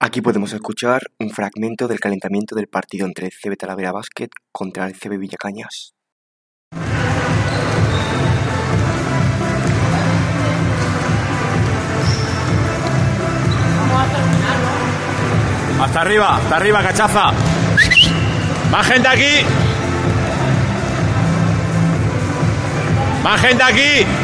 Aquí podemos escuchar un fragmento del calentamiento del partido entre el CB Talavera Basket contra el CB Villacañas. Hasta arriba, hasta arriba, cachaza. Más gente aquí. Más gente aquí.